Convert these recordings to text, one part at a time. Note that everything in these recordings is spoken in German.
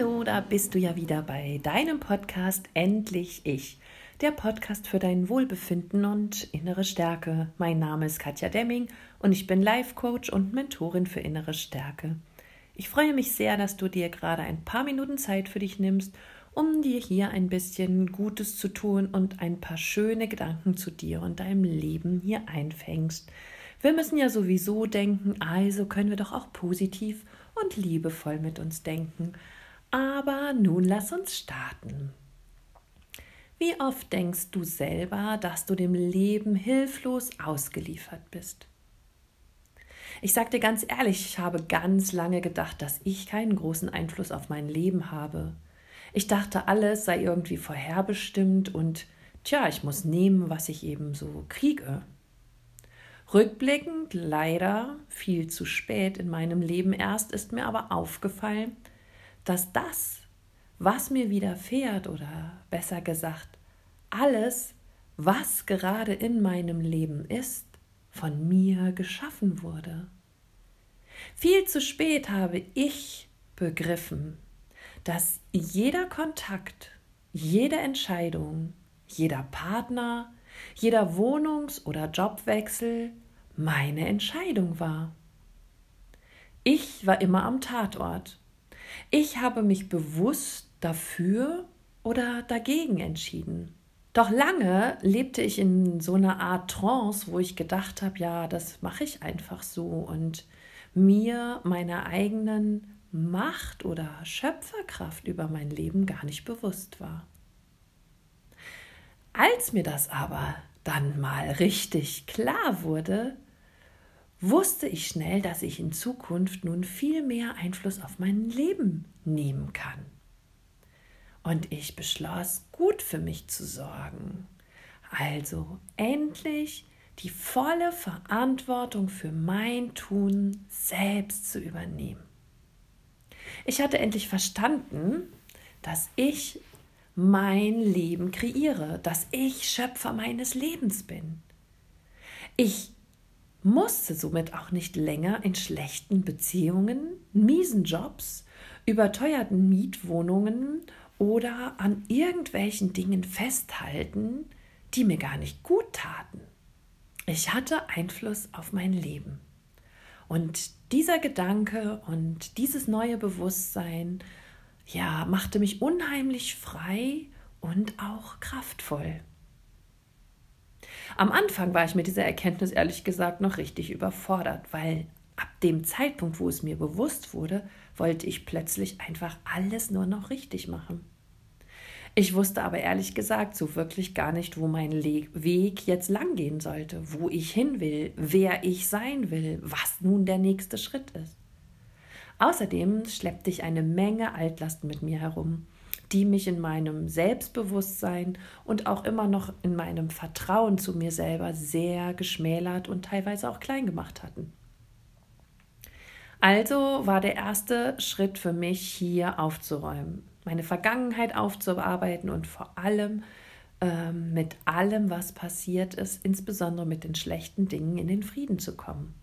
Hallo, da bist du ja wieder bei deinem Podcast Endlich Ich, der Podcast für dein Wohlbefinden und innere Stärke. Mein Name ist Katja Demming und ich bin Life Coach und Mentorin für innere Stärke. Ich freue mich sehr, dass du dir gerade ein paar Minuten Zeit für dich nimmst, um dir hier ein bisschen Gutes zu tun und ein paar schöne Gedanken zu dir und deinem Leben hier einfängst. Wir müssen ja sowieso denken, also können wir doch auch positiv und liebevoll mit uns denken. Aber nun lass uns starten. Wie oft denkst du selber, dass du dem Leben hilflos ausgeliefert bist? Ich sag dir ganz ehrlich, ich habe ganz lange gedacht, dass ich keinen großen Einfluss auf mein Leben habe. Ich dachte, alles sei irgendwie vorherbestimmt und tja, ich muss nehmen, was ich eben so kriege. Rückblickend leider viel zu spät in meinem Leben erst ist mir aber aufgefallen, dass das, was mir widerfährt oder besser gesagt, alles, was gerade in meinem Leben ist, von mir geschaffen wurde. Viel zu spät habe ich begriffen, dass jeder Kontakt, jede Entscheidung, jeder Partner, jeder Wohnungs- oder Jobwechsel meine Entscheidung war. Ich war immer am Tatort. Ich habe mich bewusst dafür oder dagegen entschieden. Doch lange lebte ich in so einer Art Trance, wo ich gedacht habe, ja, das mache ich einfach so und mir meiner eigenen Macht oder Schöpferkraft über mein Leben gar nicht bewusst war. Als mir das aber dann mal richtig klar wurde, wusste ich schnell, dass ich in Zukunft nun viel mehr Einfluss auf mein Leben nehmen kann. Und ich beschloss, gut für mich zu sorgen. Also endlich die volle Verantwortung für mein Tun selbst zu übernehmen. Ich hatte endlich verstanden, dass ich mein Leben kreiere, dass ich Schöpfer meines Lebens bin. Ich musste somit auch nicht länger in schlechten Beziehungen, miesen Jobs, überteuerten Mietwohnungen oder an irgendwelchen Dingen festhalten, die mir gar nicht gut taten. Ich hatte Einfluss auf mein Leben. Und dieser Gedanke und dieses neue Bewusstsein, ja, machte mich unheimlich frei und auch kraftvoll. Am Anfang war ich mit dieser Erkenntnis ehrlich gesagt noch richtig überfordert, weil ab dem Zeitpunkt, wo es mir bewusst wurde, wollte ich plötzlich einfach alles nur noch richtig machen. Ich wusste aber ehrlich gesagt so wirklich gar nicht, wo mein Le Weg jetzt langgehen sollte, wo ich hin will, wer ich sein will, was nun der nächste Schritt ist. Außerdem schleppte ich eine Menge Altlasten mit mir herum, die mich in meinem Selbstbewusstsein und auch immer noch in meinem Vertrauen zu mir selber sehr geschmälert und teilweise auch klein gemacht hatten. Also war der erste Schritt für mich hier aufzuräumen, meine Vergangenheit aufzuarbeiten und vor allem ähm, mit allem, was passiert ist, insbesondere mit den schlechten Dingen in den Frieden zu kommen.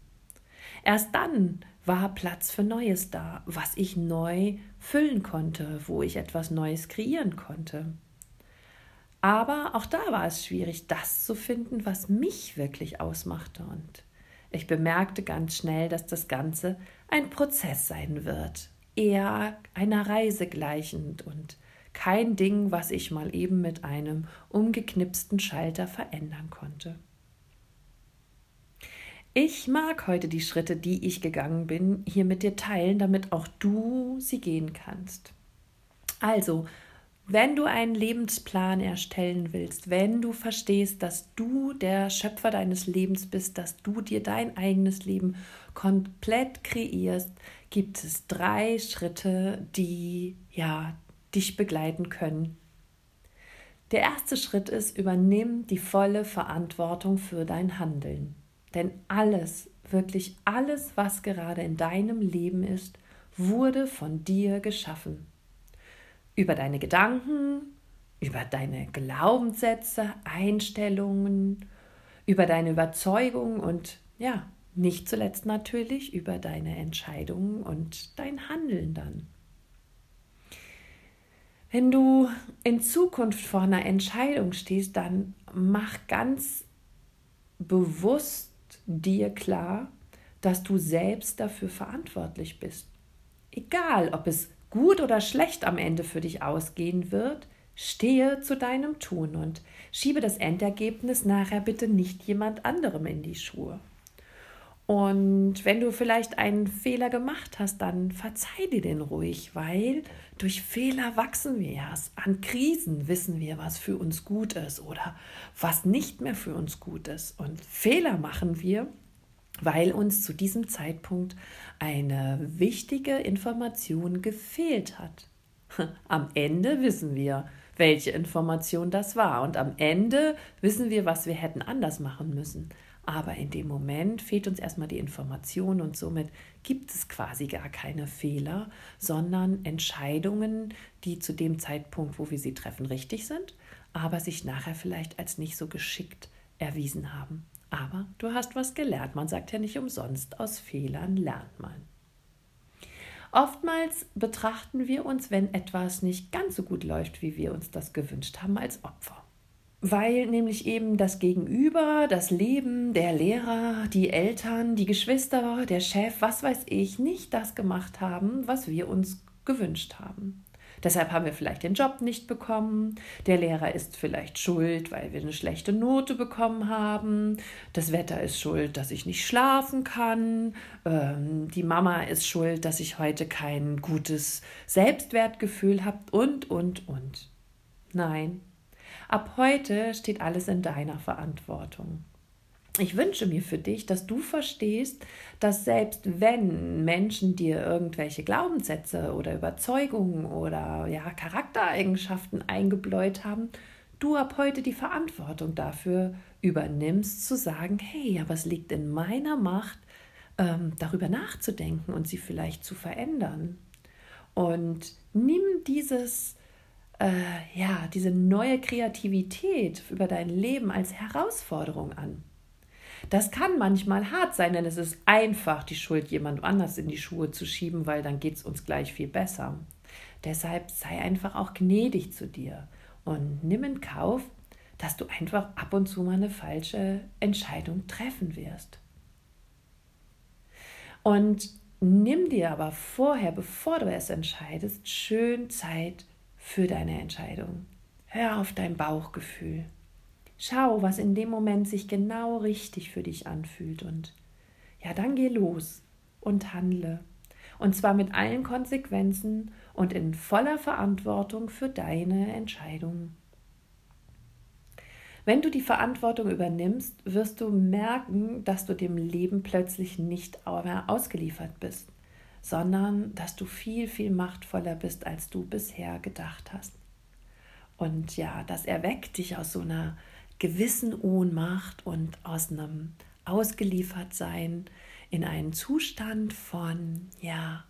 Erst dann war Platz für Neues da, was ich neu füllen konnte, wo ich etwas Neues kreieren konnte. Aber auch da war es schwierig, das zu finden, was mich wirklich ausmachte. Und ich bemerkte ganz schnell, dass das Ganze ein Prozess sein wird, eher einer Reise gleichend und kein Ding, was ich mal eben mit einem umgeknipsten Schalter verändern konnte. Ich mag heute die Schritte, die ich gegangen bin, hier mit dir teilen, damit auch du sie gehen kannst. Also, wenn du einen Lebensplan erstellen willst, wenn du verstehst, dass du der Schöpfer deines Lebens bist, dass du dir dein eigenes Leben komplett kreierst, gibt es drei Schritte, die ja dich begleiten können. Der erste Schritt ist, übernimm die volle Verantwortung für dein Handeln. Denn alles, wirklich alles, was gerade in deinem Leben ist, wurde von dir geschaffen. Über deine Gedanken, über deine Glaubenssätze, Einstellungen, über deine Überzeugungen und ja, nicht zuletzt natürlich über deine Entscheidungen und dein Handeln dann. Wenn du in Zukunft vor einer Entscheidung stehst, dann mach ganz bewusst dir klar, dass du selbst dafür verantwortlich bist. Egal, ob es gut oder schlecht am Ende für dich ausgehen wird, stehe zu deinem Tun und schiebe das Endergebnis nachher bitte nicht jemand anderem in die Schuhe. Und wenn du vielleicht einen Fehler gemacht hast, dann verzeih dir den ruhig, weil durch Fehler wachsen wir erst. An Krisen wissen wir, was für uns gut ist oder was nicht mehr für uns gut ist. Und Fehler machen wir, weil uns zu diesem Zeitpunkt eine wichtige Information gefehlt hat. Am Ende wissen wir, welche Information das war. Und am Ende wissen wir, was wir hätten anders machen müssen. Aber in dem Moment fehlt uns erstmal die Information und somit gibt es quasi gar keine Fehler, sondern Entscheidungen, die zu dem Zeitpunkt, wo wir sie treffen, richtig sind, aber sich nachher vielleicht als nicht so geschickt erwiesen haben. Aber du hast was gelernt. Man sagt ja nicht umsonst, aus Fehlern lernt man. Oftmals betrachten wir uns, wenn etwas nicht ganz so gut läuft, wie wir uns das gewünscht haben, als Opfer weil nämlich eben das Gegenüber, das Leben, der Lehrer, die Eltern, die Geschwister, der Chef, was weiß ich, nicht das gemacht haben, was wir uns gewünscht haben. Deshalb haben wir vielleicht den Job nicht bekommen. Der Lehrer ist vielleicht schuld, weil wir eine schlechte Note bekommen haben. Das Wetter ist schuld, dass ich nicht schlafen kann. Ähm, die Mama ist schuld, dass ich heute kein gutes Selbstwertgefühl habe und, und, und. Nein, Ab heute steht alles in deiner Verantwortung. Ich wünsche mir für dich, dass du verstehst, dass selbst wenn Menschen dir irgendwelche Glaubenssätze oder Überzeugungen oder ja, Charaktereigenschaften eingebläut haben, du ab heute die Verantwortung dafür übernimmst, zu sagen, hey, aber es liegt in meiner Macht, ähm, darüber nachzudenken und sie vielleicht zu verändern. Und nimm dieses äh, ja, diese neue Kreativität über dein Leben als Herausforderung an. Das kann manchmal hart sein, denn es ist einfach, die Schuld jemand anders in die Schuhe zu schieben, weil dann geht es uns gleich viel besser. Deshalb sei einfach auch gnädig zu dir und nimm in Kauf, dass du einfach ab und zu mal eine falsche Entscheidung treffen wirst. Und nimm dir aber vorher, bevor du es entscheidest, schön Zeit für deine Entscheidung. Hör auf dein Bauchgefühl. Schau, was in dem Moment sich genau richtig für dich anfühlt und ja, dann geh los und handle. Und zwar mit allen Konsequenzen und in voller Verantwortung für deine Entscheidung. Wenn du die Verantwortung übernimmst, wirst du merken, dass du dem Leben plötzlich nicht mehr ausgeliefert bist sondern dass du viel, viel machtvoller bist, als du bisher gedacht hast. Und ja, das erweckt dich aus so einer gewissen Ohnmacht und aus einem Ausgeliefertsein in einen Zustand von, ja,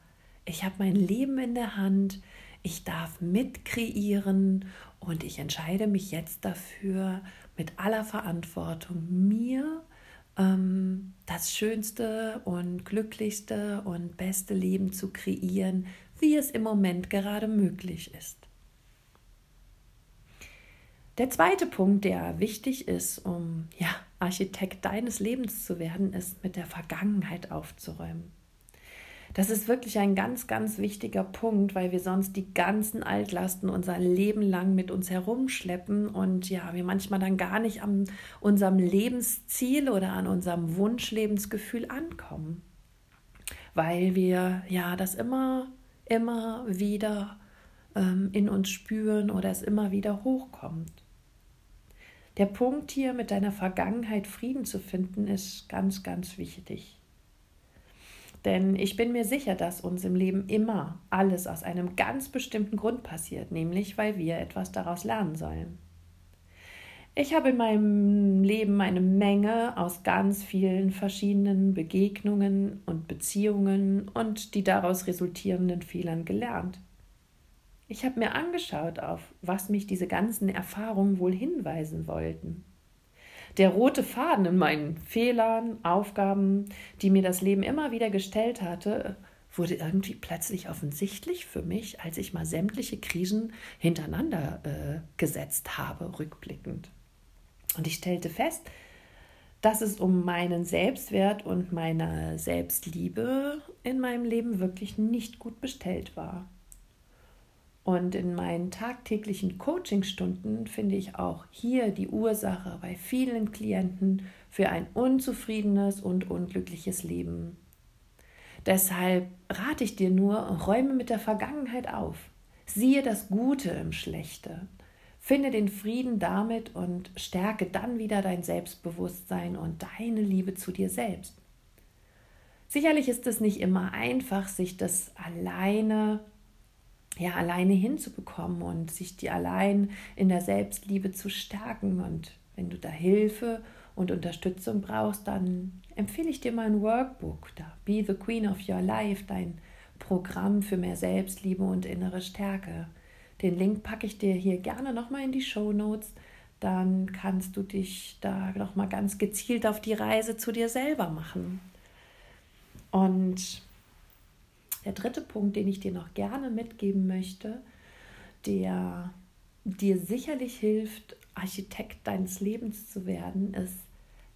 ich habe mein Leben in der Hand, ich darf mitkreieren und ich entscheide mich jetzt dafür, mit aller Verantwortung mir ähm, das schönste und glücklichste und beste Leben zu kreieren, wie es im Moment gerade möglich ist. Der zweite Punkt, der wichtig ist, um ja, Architekt deines Lebens zu werden, ist mit der Vergangenheit aufzuräumen. Das ist wirklich ein ganz, ganz wichtiger Punkt, weil wir sonst die ganzen Altlasten unser Leben lang mit uns herumschleppen und ja, wir manchmal dann gar nicht an unserem Lebensziel oder an unserem Wunschlebensgefühl ankommen, weil wir ja das immer, immer wieder ähm, in uns spüren oder es immer wieder hochkommt. Der Punkt hier mit deiner Vergangenheit Frieden zu finden, ist ganz, ganz wichtig. Denn ich bin mir sicher, dass uns im Leben immer alles aus einem ganz bestimmten Grund passiert, nämlich weil wir etwas daraus lernen sollen. Ich habe in meinem Leben eine Menge aus ganz vielen verschiedenen Begegnungen und Beziehungen und die daraus resultierenden Fehlern gelernt. Ich habe mir angeschaut, auf was mich diese ganzen Erfahrungen wohl hinweisen wollten der rote Faden in meinen Fehlern, Aufgaben, die mir das Leben immer wieder gestellt hatte, wurde irgendwie plötzlich offensichtlich für mich, als ich mal sämtliche Krisen hintereinander äh, gesetzt habe, rückblickend. Und ich stellte fest, dass es um meinen Selbstwert und meine Selbstliebe in meinem Leben wirklich nicht gut bestellt war. Und in meinen tagtäglichen Coachingstunden finde ich auch hier die Ursache bei vielen Klienten für ein unzufriedenes und unglückliches Leben. Deshalb rate ich dir nur, räume mit der Vergangenheit auf. Siehe das Gute im Schlechte. Finde den Frieden damit und stärke dann wieder dein Selbstbewusstsein und deine Liebe zu dir selbst. Sicherlich ist es nicht immer einfach, sich das alleine ja alleine hinzubekommen und sich die allein in der Selbstliebe zu stärken. Und wenn du da Hilfe und Unterstützung brauchst, dann empfehle ich dir mein Workbook, da Be the Queen of Your Life, dein Programm für mehr Selbstliebe und innere Stärke. Den Link packe ich dir hier gerne nochmal in die Show Notes. Dann kannst du dich da nochmal ganz gezielt auf die Reise zu dir selber machen. Und der dritte Punkt, den ich dir noch gerne mitgeben möchte, der dir sicherlich hilft, Architekt deines Lebens zu werden, ist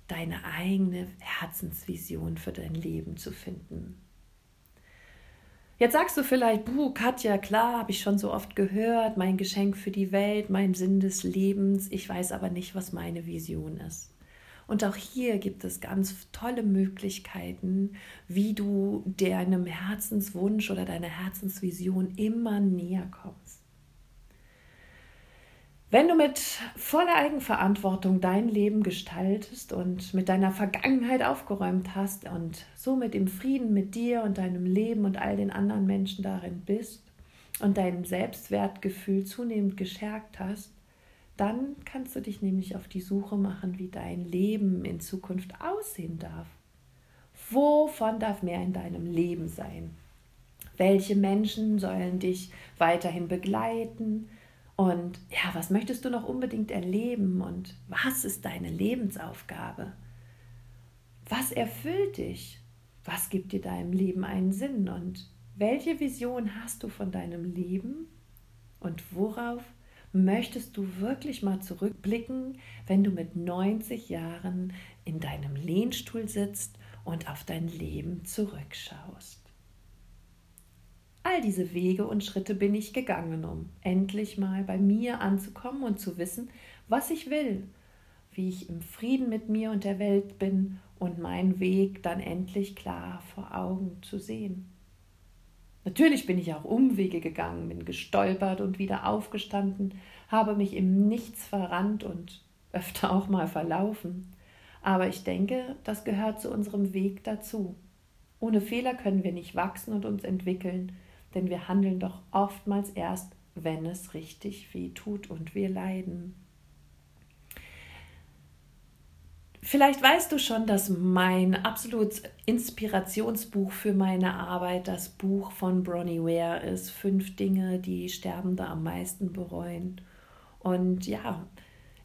deine eigene Herzensvision für dein Leben zu finden. Jetzt sagst du vielleicht, buh, Katja, klar, habe ich schon so oft gehört, mein Geschenk für die Welt, mein Sinn des Lebens, ich weiß aber nicht, was meine Vision ist. Und auch hier gibt es ganz tolle Möglichkeiten, wie du deinem Herzenswunsch oder deiner Herzensvision immer näher kommst. Wenn du mit voller Eigenverantwortung dein Leben gestaltest und mit deiner Vergangenheit aufgeräumt hast und somit im Frieden mit dir und deinem Leben und all den anderen Menschen darin bist und dein Selbstwertgefühl zunehmend gestärkt hast, dann kannst du dich nämlich auf die Suche machen, wie dein Leben in Zukunft aussehen darf. Wovon darf mehr in deinem Leben sein? Welche Menschen sollen dich weiterhin begleiten? Und ja, was möchtest du noch unbedingt erleben? Und was ist deine Lebensaufgabe? Was erfüllt dich? Was gibt dir deinem Leben einen Sinn? Und welche Vision hast du von deinem Leben? Und worauf möchtest du wirklich mal zurückblicken, wenn du mit 90 Jahren in deinem Lehnstuhl sitzt und auf dein Leben zurückschaust. All diese Wege und Schritte bin ich gegangen, um endlich mal bei mir anzukommen und zu wissen, was ich will, wie ich im Frieden mit mir und der Welt bin und meinen Weg dann endlich klar vor Augen zu sehen. Natürlich bin ich auch Umwege gegangen, bin gestolpert und wieder aufgestanden, habe mich im Nichts verrannt und öfter auch mal verlaufen. Aber ich denke, das gehört zu unserem Weg dazu. Ohne Fehler können wir nicht wachsen und uns entwickeln, denn wir handeln doch oftmals erst, wenn es richtig weh tut und wir leiden. Vielleicht weißt du schon, dass mein absolutes Inspirationsbuch für meine Arbeit das Buch von Bronnie Ware ist. Fünf Dinge, die Sterbende am meisten bereuen. Und ja,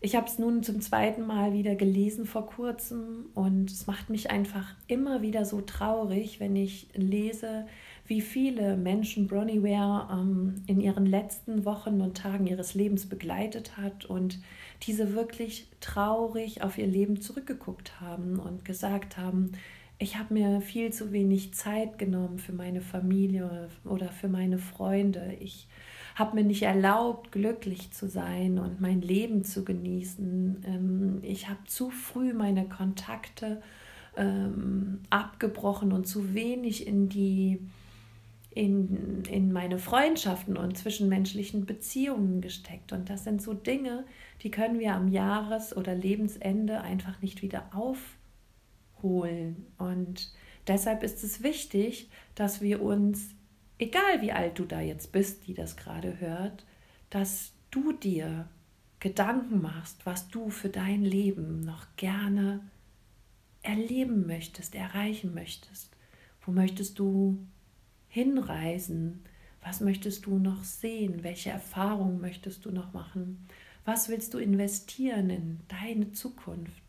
ich habe es nun zum zweiten Mal wieder gelesen vor kurzem und es macht mich einfach immer wieder so traurig, wenn ich lese, wie viele Menschen Bronnie Ware ähm, in ihren letzten Wochen und Tagen ihres Lebens begleitet hat und diese wirklich traurig auf ihr Leben zurückgeguckt haben und gesagt haben, ich habe mir viel zu wenig Zeit genommen für meine Familie oder für meine Freunde. Ich habe mir nicht erlaubt, glücklich zu sein und mein Leben zu genießen. Ähm, ich habe zu früh meine Kontakte ähm, abgebrochen und zu wenig in die in, in meine Freundschaften und zwischenmenschlichen Beziehungen gesteckt. Und das sind so Dinge, die können wir am Jahres- oder Lebensende einfach nicht wieder aufholen. Und deshalb ist es wichtig, dass wir uns, egal wie alt du da jetzt bist, die das gerade hört, dass du dir Gedanken machst, was du für dein Leben noch gerne erleben möchtest, erreichen möchtest. Wo möchtest du hinreisen? Was möchtest du noch sehen? Welche Erfahrungen möchtest du noch machen? Was willst du investieren in deine Zukunft?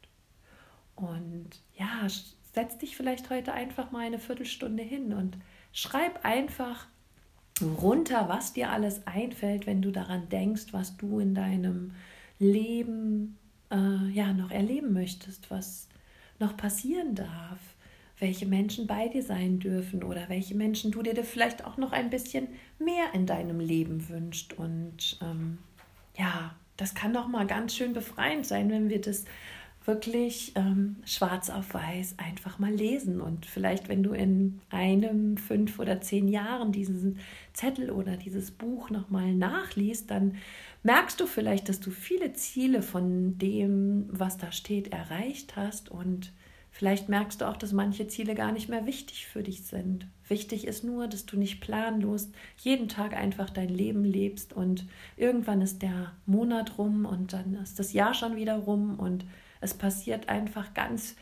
Und ja, setz dich vielleicht heute einfach mal eine Viertelstunde hin und schreib einfach runter, was dir alles einfällt, wenn du daran denkst, was du in deinem Leben äh, ja noch erleben möchtest, was noch passieren darf, welche Menschen bei dir sein dürfen oder welche Menschen du dir vielleicht auch noch ein bisschen mehr in deinem Leben wünscht. Und ähm, ja, das kann doch mal ganz schön befreiend sein, wenn wir das wirklich ähm, schwarz auf weiß einfach mal lesen. Und vielleicht, wenn du in einem, fünf oder zehn Jahren diesen Zettel oder dieses Buch nochmal nachliest, dann merkst du vielleicht, dass du viele Ziele von dem, was da steht, erreicht hast. Und vielleicht merkst du auch, dass manche Ziele gar nicht mehr wichtig für dich sind. Wichtig ist nur, dass du nicht planlos jeden Tag einfach dein Leben lebst und irgendwann ist der Monat rum und dann ist das Jahr schon wieder rum und es passiert einfach ganz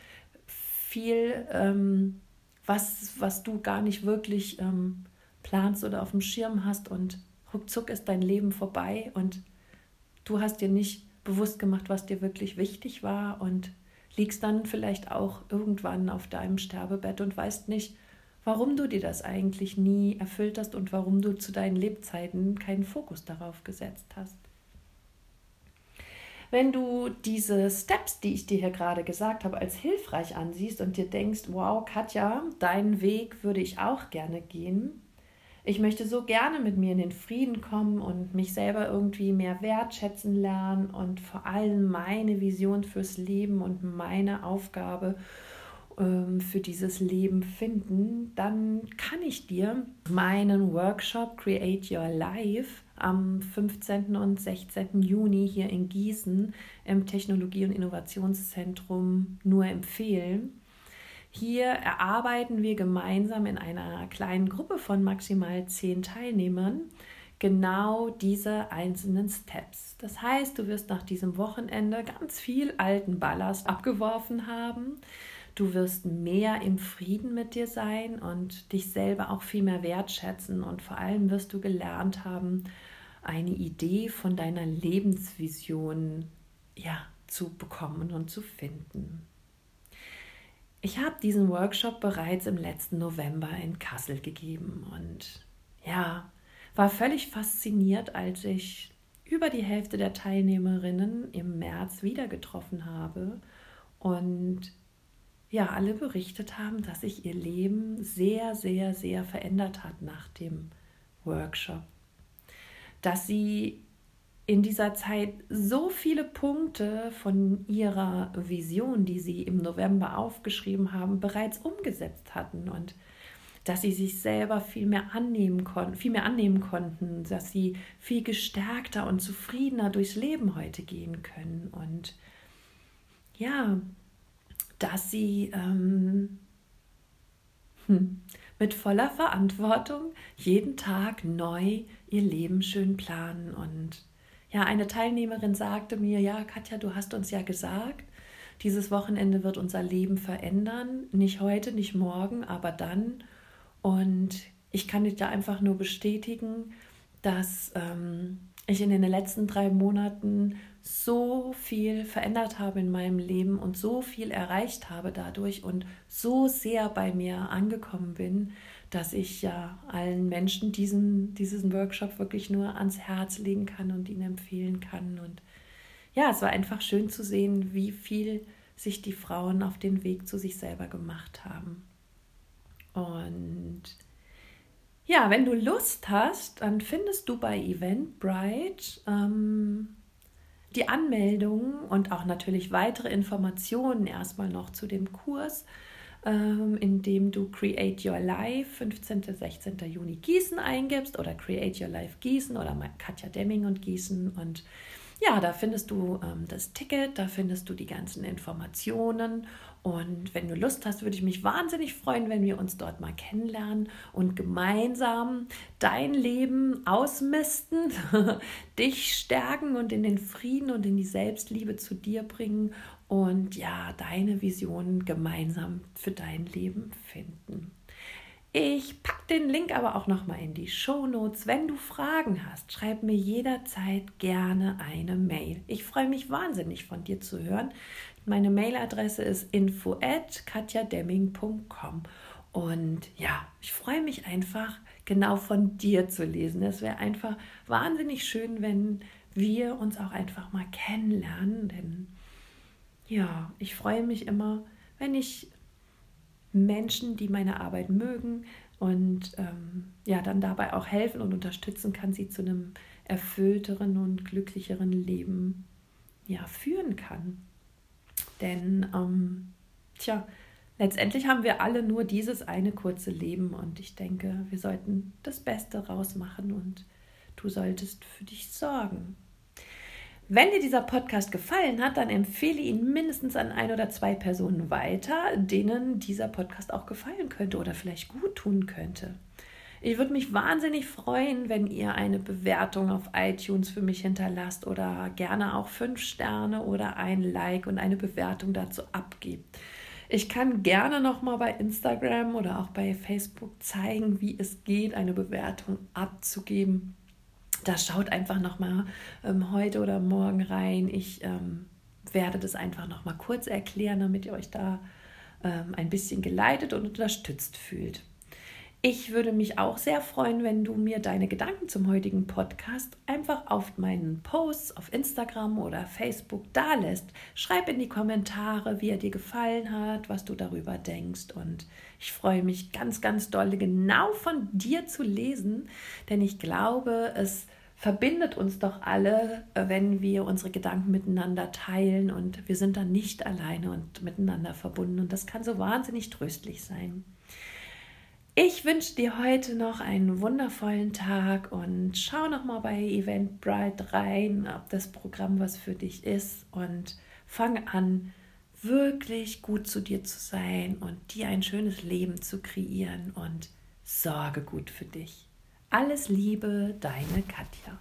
viel, ähm, was, was du gar nicht wirklich ähm, planst oder auf dem Schirm hast und ruckzuck ist dein Leben vorbei und du hast dir nicht bewusst gemacht, was dir wirklich wichtig war und liegst dann vielleicht auch irgendwann auf deinem Sterbebett und weißt nicht, warum du dir das eigentlich nie erfüllt hast und warum du zu deinen Lebzeiten keinen Fokus darauf gesetzt hast. Wenn du diese Steps, die ich dir hier gerade gesagt habe, als hilfreich ansiehst und dir denkst, wow, Katja, deinen Weg würde ich auch gerne gehen. Ich möchte so gerne mit mir in den Frieden kommen und mich selber irgendwie mehr wertschätzen lernen und vor allem meine Vision fürs Leben und meine Aufgabe ähm, für dieses Leben finden, dann kann ich dir meinen Workshop Create Your Life am 15. und 16. Juni hier in Gießen im Technologie- und Innovationszentrum nur empfehlen. Hier erarbeiten wir gemeinsam in einer kleinen Gruppe von maximal zehn Teilnehmern genau diese einzelnen Steps. Das heißt, du wirst nach diesem Wochenende ganz viel alten Ballast abgeworfen haben. Du wirst mehr im Frieden mit dir sein und dich selber auch viel mehr wertschätzen und vor allem wirst du gelernt haben, eine Idee von deiner Lebensvision ja, zu bekommen und zu finden. Ich habe diesen Workshop bereits im letzten November in Kassel gegeben und ja, war völlig fasziniert, als ich über die Hälfte der Teilnehmerinnen im März wieder getroffen habe und ja, alle berichtet haben, dass sich ihr Leben sehr, sehr, sehr verändert hat nach dem Workshop. Dass sie in dieser Zeit so viele Punkte von ihrer Vision, die sie im November aufgeschrieben haben, bereits umgesetzt hatten und dass sie sich selber viel mehr annehmen konnten, viel mehr annehmen konnten, dass sie viel gestärkter und zufriedener durchs Leben heute gehen können und ja, dass sie ähm, hm, mit voller Verantwortung jeden Tag neu ihr Leben schön planen. Und ja, eine Teilnehmerin sagte mir, ja, Katja, du hast uns ja gesagt, dieses Wochenende wird unser Leben verändern. Nicht heute, nicht morgen, aber dann. Und ich kann dich da einfach nur bestätigen, dass ähm, ich in den letzten drei Monaten so viel verändert habe in meinem Leben und so viel erreicht habe dadurch und so sehr bei mir angekommen bin, dass ich ja allen Menschen diesen, diesen Workshop wirklich nur ans Herz legen kann und ihn empfehlen kann. Und ja, es war einfach schön zu sehen, wie viel sich die Frauen auf den Weg zu sich selber gemacht haben. Und ja, wenn du Lust hast, dann findest du bei Eventbrite ähm, die Anmeldung und auch natürlich weitere Informationen erstmal noch zu dem Kurs, ähm, indem du Create Your Life 15. 16. Juni Gießen eingibst oder Create Your Life Gießen oder Katja Demming und Gießen und ja, da findest du ähm, das Ticket, da findest du die ganzen Informationen und wenn du Lust hast, würde ich mich wahnsinnig freuen, wenn wir uns dort mal kennenlernen und gemeinsam dein Leben ausmisten, dich stärken und in den Frieden und in die Selbstliebe zu dir bringen und ja, deine Vision gemeinsam für dein Leben finden. Ich packe den Link aber auch nochmal in die Show Notes. Wenn du Fragen hast, schreib mir jederzeit gerne eine Mail. Ich freue mich wahnsinnig von dir zu hören. Meine Mailadresse ist info at katjademming.com. Und ja, ich freue mich einfach, genau von dir zu lesen. Es wäre einfach wahnsinnig schön, wenn wir uns auch einfach mal kennenlernen. Denn ja, ich freue mich immer, wenn ich Menschen, die meine Arbeit mögen und ähm, ja, dann dabei auch helfen und unterstützen kann, sie zu einem erfüllteren und glücklicheren Leben ja, führen kann. Denn, ähm, tja, letztendlich haben wir alle nur dieses eine kurze Leben und ich denke, wir sollten das Beste rausmachen und du solltest für dich sorgen. Wenn dir dieser Podcast gefallen hat, dann empfehle ihn mindestens an ein oder zwei Personen weiter, denen dieser Podcast auch gefallen könnte oder vielleicht gut tun könnte. Ich würde mich wahnsinnig freuen, wenn ihr eine Bewertung auf iTunes für mich hinterlasst oder gerne auch fünf Sterne oder ein Like und eine Bewertung dazu abgebt. Ich kann gerne noch mal bei Instagram oder auch bei Facebook zeigen, wie es geht, eine Bewertung abzugeben da schaut einfach noch mal ähm, heute oder morgen rein. Ich ähm, werde das einfach noch mal kurz erklären, damit ihr euch da ähm, ein bisschen geleitet und unterstützt fühlt. Ich würde mich auch sehr freuen, wenn du mir deine Gedanken zum heutigen Podcast einfach auf meinen Posts auf Instagram oder Facebook dalässt. Schreib in die Kommentare, wie er dir gefallen hat, was du darüber denkst. Und ich freue mich ganz, ganz doll, genau von dir zu lesen, denn ich glaube, es verbindet uns doch alle, äh, wenn wir unsere Gedanken miteinander teilen und wir sind dann nicht alleine und miteinander verbunden. Und das kann so wahnsinnig tröstlich sein. Ich wünsche dir heute noch einen wundervollen Tag und schau noch mal bei Eventbrite rein, ob das Programm was für dich ist und fang an, wirklich gut zu dir zu sein und dir ein schönes Leben zu kreieren und sorge gut für dich. Alles Liebe, deine Katja.